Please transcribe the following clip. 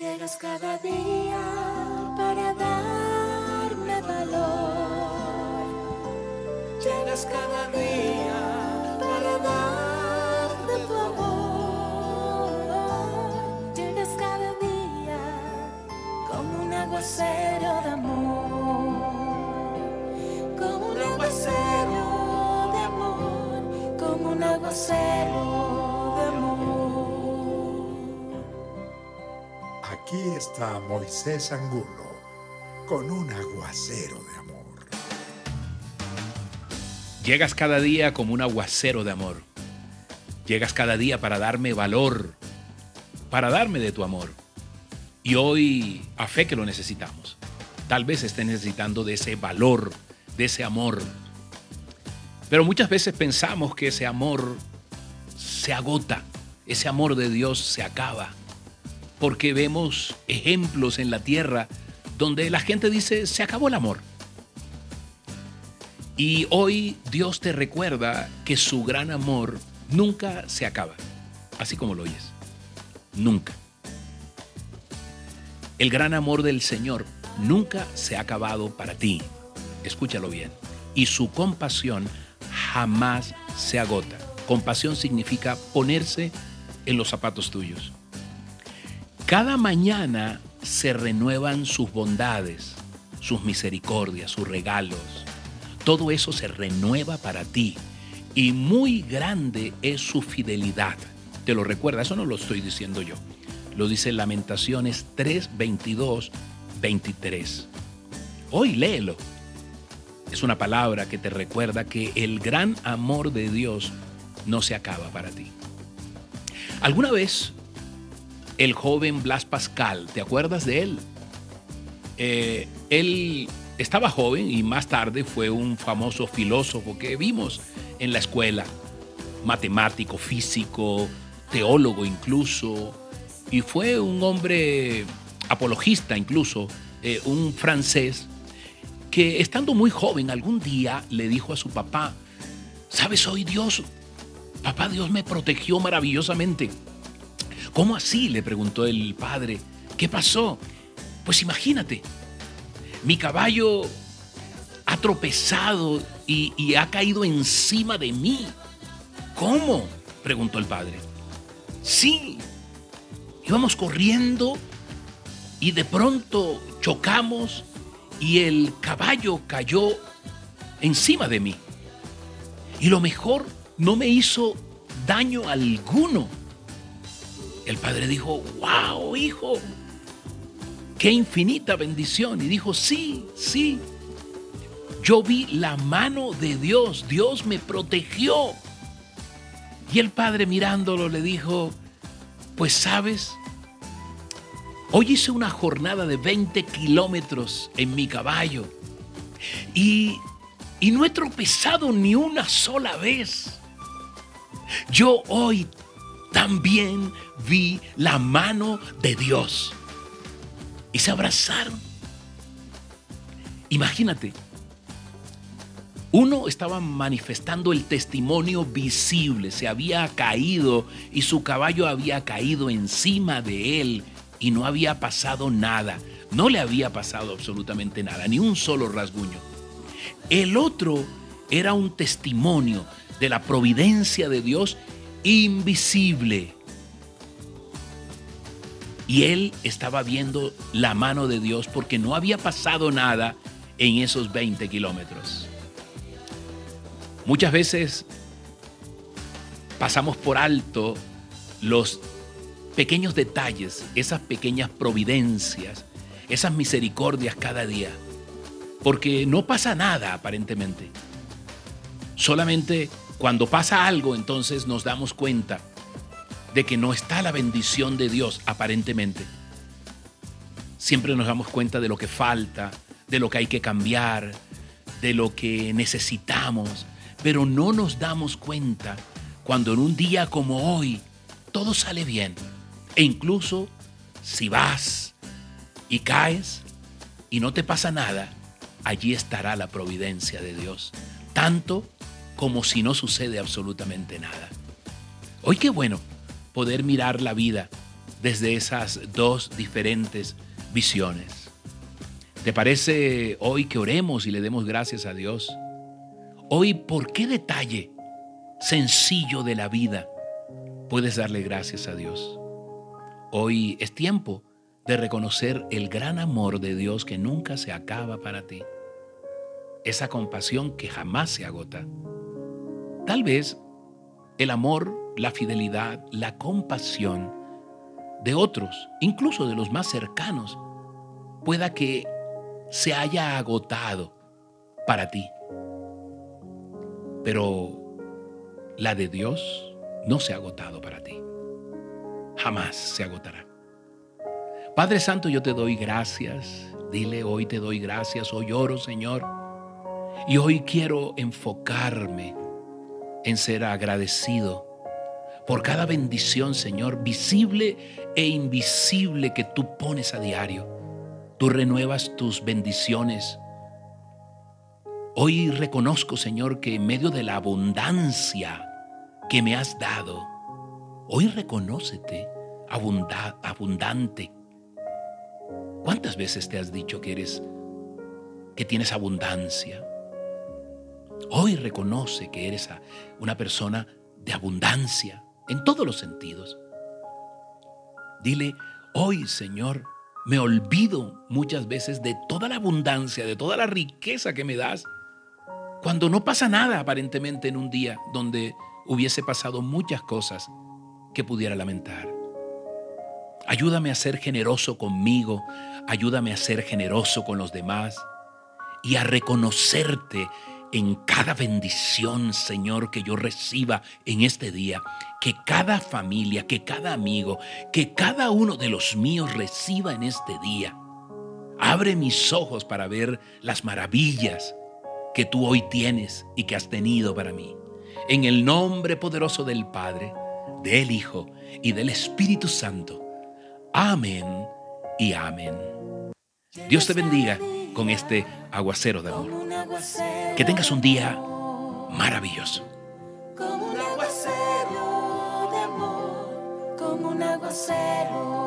Llegas cada día para darme valor. Llegas cada día para darme tu amor. Llegas cada día como un aguacero Aquí está Moisés Angulo con un aguacero de amor. Llegas cada día como un aguacero de amor. Llegas cada día para darme valor, para darme de tu amor. Y hoy, a fe que lo necesitamos. Tal vez estés necesitando de ese valor, de ese amor. Pero muchas veces pensamos que ese amor se agota, ese amor de Dios se acaba. Porque vemos ejemplos en la tierra donde la gente dice, se acabó el amor. Y hoy Dios te recuerda que su gran amor nunca se acaba, así como lo oyes. Nunca. El gran amor del Señor nunca se ha acabado para ti. Escúchalo bien. Y su compasión jamás se agota. Compasión significa ponerse en los zapatos tuyos. Cada mañana se renuevan sus bondades, sus misericordias, sus regalos. Todo eso se renueva para ti. Y muy grande es su fidelidad. Te lo recuerda, eso no lo estoy diciendo yo. Lo dice Lamentaciones 3, 22, 23. Hoy léelo. Es una palabra que te recuerda que el gran amor de Dios no se acaba para ti. ¿Alguna vez el joven Blas Pascal, ¿te acuerdas de él? Eh, él estaba joven y más tarde fue un famoso filósofo que vimos en la escuela, matemático, físico, teólogo incluso, y fue un hombre apologista incluso, eh, un francés, que estando muy joven algún día le dijo a su papá, ¿sabes hoy Dios? Papá Dios me protegió maravillosamente. ¿Cómo así? le preguntó el padre. ¿Qué pasó? Pues imagínate, mi caballo ha tropezado y, ha caído encima de mí. ¿Cómo? preguntó el padre. Sí, íbamos corriendo y de pronto chocamos y el caballo cayó encima de mí. Y lo mejor, no me hizo daño alguno. El padre dijo, wow, hijo, qué infinita bendición. Y dijo, sí, sí, yo vi la mano de Dios, Dios me protegió. Y el padre mirándolo le dijo, pues sabes, hoy hice una jornada de 20 kilómetros en mi caballo y, y no he tropezado ni una sola vez. Yo hoy también vi la mano de Dios. Y se abrazaron. Imagínate, uno estaba manifestando el testimonio visible, se había caído y su caballo había caído encima de él y no había pasado nada, no le había pasado absolutamente nada, ni un solo rasguño. El otro era un testimonio de la providencia de Dios invisible. Y él estaba viendo la mano de Dios porque no había pasado nada en esos 20 kilómetros. Muchas veces pasamos por alto los pequeños detalles, esas pequeñas providencias, esas misericordias cada día, porque no pasa nada aparentemente. Solamente cuando pasa algo entonces nos damos cuenta de que no está la bendición de Dios aparentemente. Siempre nos damos cuenta de lo que falta, de lo que hay que cambiar, de lo que necesitamos, pero no nos damos cuenta cuando en un día como hoy todo sale bien. E incluso si vas y caes y no te pasa nada, allí estará la providencia de Dios, tanto como si no sucede absolutamente nada. Hoy qué bueno poder mirar la vida desde esas dos diferentes visiones. ¿Te parece hoy que oremos y le demos gracias a Dios? Hoy, ¿por qué detalle sencillo de la vida puedes darle gracias a Dios? Hoy es tiempo de reconocer el gran amor de Dios que nunca se acaba para ti. Esa compasión que jamás se agota. Tal vez el amor, la fidelidad, la compasión de otros, incluso de los más cercanos, pueda que se haya agotado para ti. Pero la de Dios no se ha agotado para ti. Jamás se agotará. Padre Santo, yo te doy gracias. Dile, hoy te doy gracias, hoy oro, Señor. Y hoy quiero enfocarme en ser agradecido por cada bendición, Señor, visible e invisible que tú pones a diario. Tú renuevas tus bendiciones. Hoy reconozco, Señor, que en medio de la abundancia que me has dado, hoy reconócete abundante. ¿Cuántas veces te has dicho que eres que tienes abundancia? Hoy reconoce que eres una persona de abundancia en todos los sentidos. Dile, hoy Señor, me olvido muchas veces de toda la abundancia, de toda la riqueza que me das, cuando no pasa nada aparentemente en un día donde hubiese pasado muchas cosas que pudiera lamentar. Ayúdame a ser generoso conmigo, ayúdame a ser generoso con los demás y a reconocerte en cada bendición, Señor, que yo reciba en este día. Que cada familia, que cada amigo, que cada uno de los míos reciba en este día. Abre mis ojos para ver las maravillas que tú hoy tienes y que has tenido para mí. En el nombre poderoso del Padre, del Hijo y del Espíritu Santo. Amén y amén. Dios te bendiga con este aguacero de amor. Que tengas un día maravilloso. Como un aguacero de amor, como un aguacero.